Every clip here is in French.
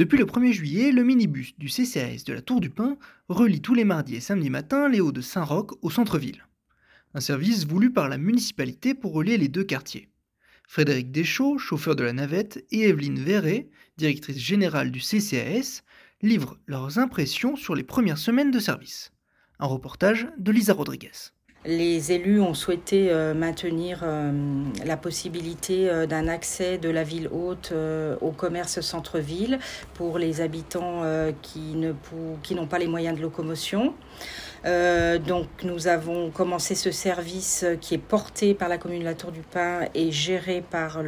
Depuis le 1er juillet, le minibus du CCAS de la Tour du Pin relie tous les mardis et samedis matins les Hauts de Saint-Roch au centre-ville. Un service voulu par la municipalité pour relier les deux quartiers. Frédéric Deschaux, chauffeur de la navette, et Evelyne Verret, directrice générale du CCAS, livrent leurs impressions sur les premières semaines de service. Un reportage de Lisa Rodriguez. Les élus ont souhaité euh, maintenir euh, la possibilité euh, d'un accès de la ville haute au commerce centre-ville pour les habitants qui n'ont pas les moyens de locomotion. Donc nous avons commencé ce service qui est porté par la commune de la Tour du Pin et géré par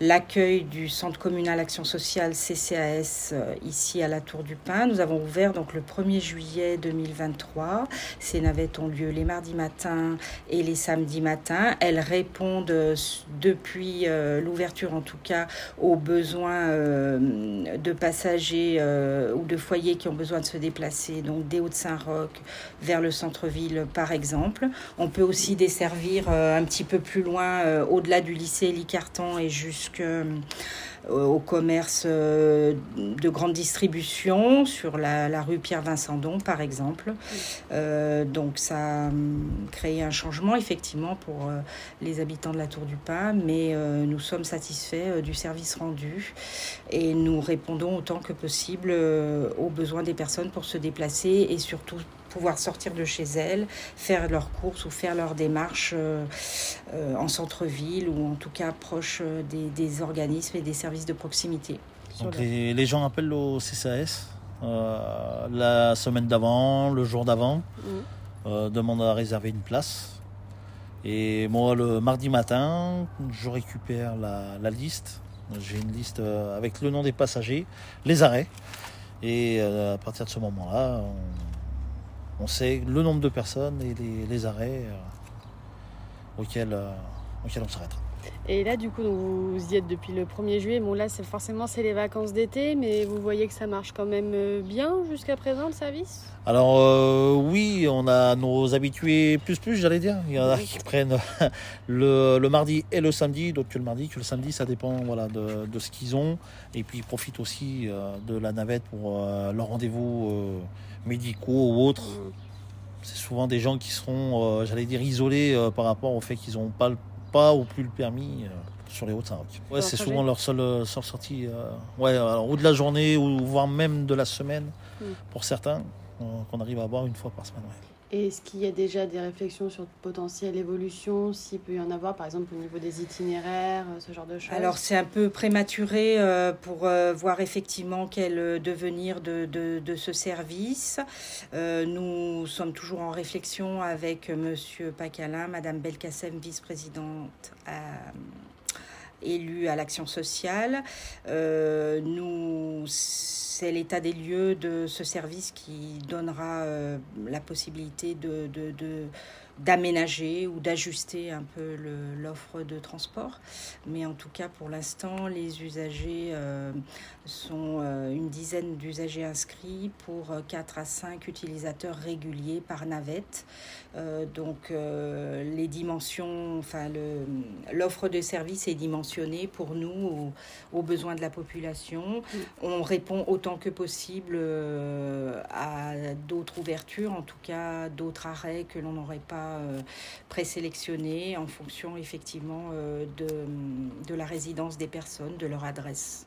l'accueil du centre communal action sociale CCAS ici à la Tour du Pin. Nous avons ouvert donc le 1er juillet 2023. Ces navettes ont lieu les mardis matins et les samedis matins. Elles répondent euh, depuis l'ouverture en tout cas aux besoins de passagers ou de foyers qui ont besoin de se déplacer, donc des Hauts-de-Saint-Roch, vers le centre-ville, par exemple. On peut aussi desservir euh, un petit peu plus loin, euh, au-delà du lycée Licarton et jusque euh, au commerce euh, de grande distribution sur la, rue Pierre-Vincendon, par exemple. Euh, donc ça a créé un changement, effectivement, pour les habitants de la Tour du Pin, mais nous sommes satisfaits du service rendu et nous répondons autant que possible aux besoins des personnes pour se déplacer et surtout pouvoir sortir de chez elles, faire leurs courses ou faire leurs démarches en centre-ville ou en tout cas proche des, des organismes et des services de proximité. Donc les, gens appellent au CCAS euh, la semaine d'avant, le jour d'avant. Euh, demandent à réserver une place. Et moi, le mardi matin, je récupère la, liste. J'ai une liste euh, avec le nom des passagers, les arrêts. Et à partir de ce moment-là, on, sait le nombre de personnes et les, arrêts auxquels, auxquels on s'arrêtera. Et là, du coup, vous y êtes depuis le 1er juillet. Bon, là, c'est forcément c'est les vacances d'été, mais vous voyez que ça marche quand même euh, bien jusqu'à présent le service? Alors euh, oui, on a nos habitués plus plus, j'allais dire. Il y en a qui prennent le, mardi et le samedi, d'autres que le mardi, que le samedi, ça dépend voilà de, ce qu'ils ont. Et puis ils profitent aussi euh, de la navette pour leurs rendez-vous médicaux ou autres. Mmh. C'est souvent des gens qui seront, j'allais dire, isolés par rapport au fait qu'ils n'ont pas le pas ou plus le permis euh, sur les routes Saint-Roch. Ouais, c'est souvent leur seule, euh, sortie, euh, ouais, ou de la journée, ou voire même de la semaine, hmm. pour certains, qu'on arrive à avoir une fois par semaine. Est-ce qu'il y a déjà des réflexions sur de potentielles évolutions, s'il peut y en avoir, par exemple au niveau des itinéraires, euh, ce genre de choses? Alors c'est un peu prématuré euh, pour euh, voir effectivement quel devenir de, de, ce service. nous sommes toujours en réflexion avec Monsieur Pacalin, Madame Belkacem, vice-présidente élue à l'action sociale. nous c'est l'état des lieux de ce service qui donnera euh, la possibilité de, d'aménager ou d'ajuster un peu l'offre de transport. Mais en tout cas, pour l'instant, les usagers euh, sont euh, une dizaine d'usagers inscrits pour 4 à 5 utilisateurs réguliers par navette. donc, les dimensions, enfin, l'offre de service est dimensionnée pour nous aux, besoins de la population. On répond autant que possible euh, à d'autres ouvertures, en tout cas d'autres arrêts que l'on n'aurait pas euh, présélectionnés en fonction effectivement euh, de, de la résidence des personnes, de leur adresse.